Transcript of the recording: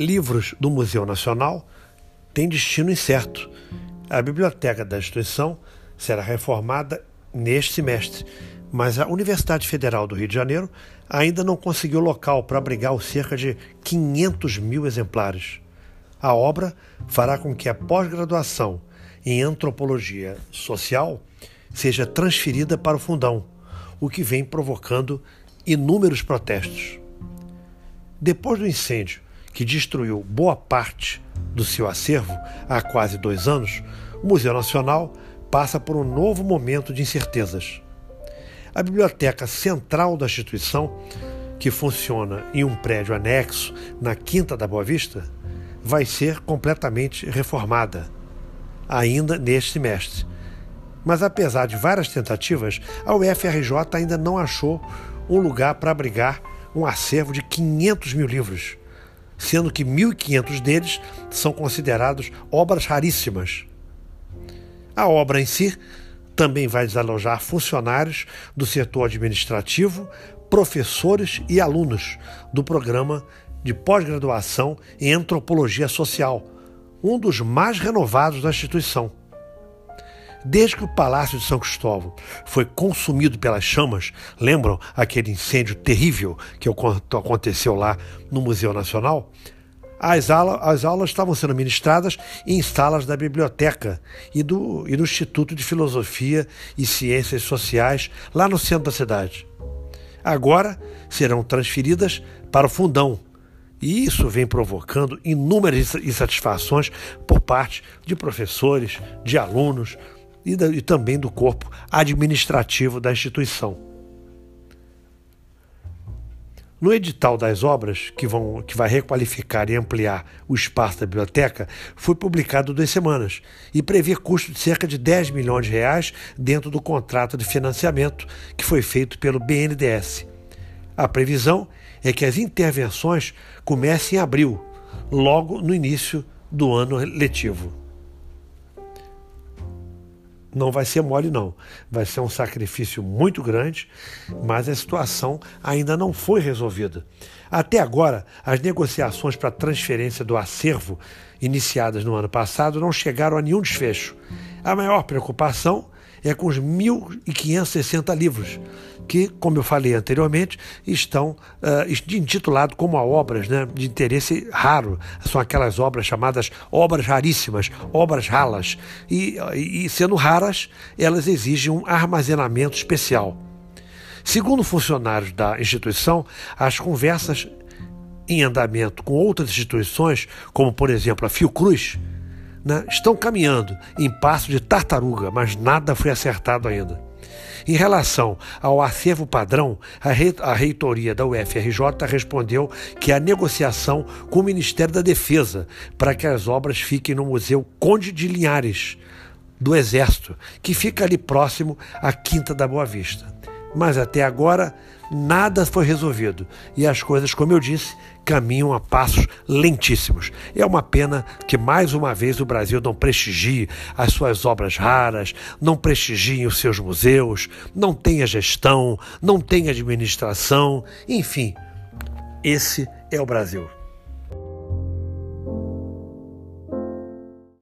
livros do Museu Nacional têm destino incerto. A biblioteca da instituição será reformada neste semestre, mas a Universidade Federal do Rio de Janeiro ainda não conseguiu local para abrigar os cerca de 500 mil exemplares. A obra fará com que a pós-graduação em antropologia social seja transferida para o fundão, o que vem provocando inúmeros protestos. Depois do incêndio que destruiu boa parte do seu acervo há quase dois anos, o Museu Nacional passa por um novo momento de incertezas. A biblioteca central da instituição, que funciona em um prédio anexo na Quinta da Boa Vista, vai ser completamente reformada, ainda neste semestre. Mas apesar de várias tentativas, a UFRJ ainda não achou um lugar para abrigar um acervo de 500 mil livros, sendo que 1.500 deles são considerados obras raríssimas. A obra em si também vai desalojar funcionários do setor administrativo, professores e alunos do programa de pós-graduação em antropologia social, um dos mais renovados da instituição. Desde que o Palácio de São Cristóvão foi consumido pelas chamas, lembram aquele incêndio terrível que aconteceu lá no Museu Nacional? As, as aulas estavam sendo ministradas em salas da biblioteca e do, e do Instituto de Filosofia e Ciências Sociais, lá no centro da cidade. Agora serão transferidas para o fundão, e isso vem provocando inúmeras insatisfações por parte de professores, de alunos, e, da, e também do corpo administrativo da instituição. No edital das obras, que, vão, que vai requalificar e ampliar o espaço da biblioteca, foi publicado duas semanas e prevê custo de cerca de 10 milhões de reais dentro do contrato de financiamento que foi feito pelo BNDES. A previsão é que as intervenções comecem em abril, logo no início do ano letivo não vai ser mole, não. Vai ser um sacrifício muito grande, mas a situação ainda não foi resolvida. Até agora, as negociações para transferência do acervo, iniciadas no ano passado, não chegaram a nenhum desfecho. A maior preocupação é com os 1.560 livros, que, como eu falei anteriormente, estão uh, intitulados como obras né, de interesse raro. São aquelas obras chamadas obras raríssimas, obras ralas. E, e sendo raras, elas exigem um armazenamento especial. Segundo funcionários da instituição, as conversas em andamento com outras instituições, como por exemplo a Fiocruz, né, estão caminhando em passo de tartaruga, mas nada foi acertado ainda. Em relação ao acervo padrão, a reitoria da UFRJ respondeu que a negociação com o Ministério da Defesa para que as obras fiquem no Museu Conde de Linhares, do Exército, que fica ali próximo à Quinta da Boa Vista. Mas até agora nada foi resolvido e as coisas, como eu disse, caminham a passos lentíssimos. É uma pena que mais uma vez o Brasil não prestigie as suas obras raras, não prestigie os seus museus, não tenha gestão, não tenha administração, enfim. Esse é o Brasil.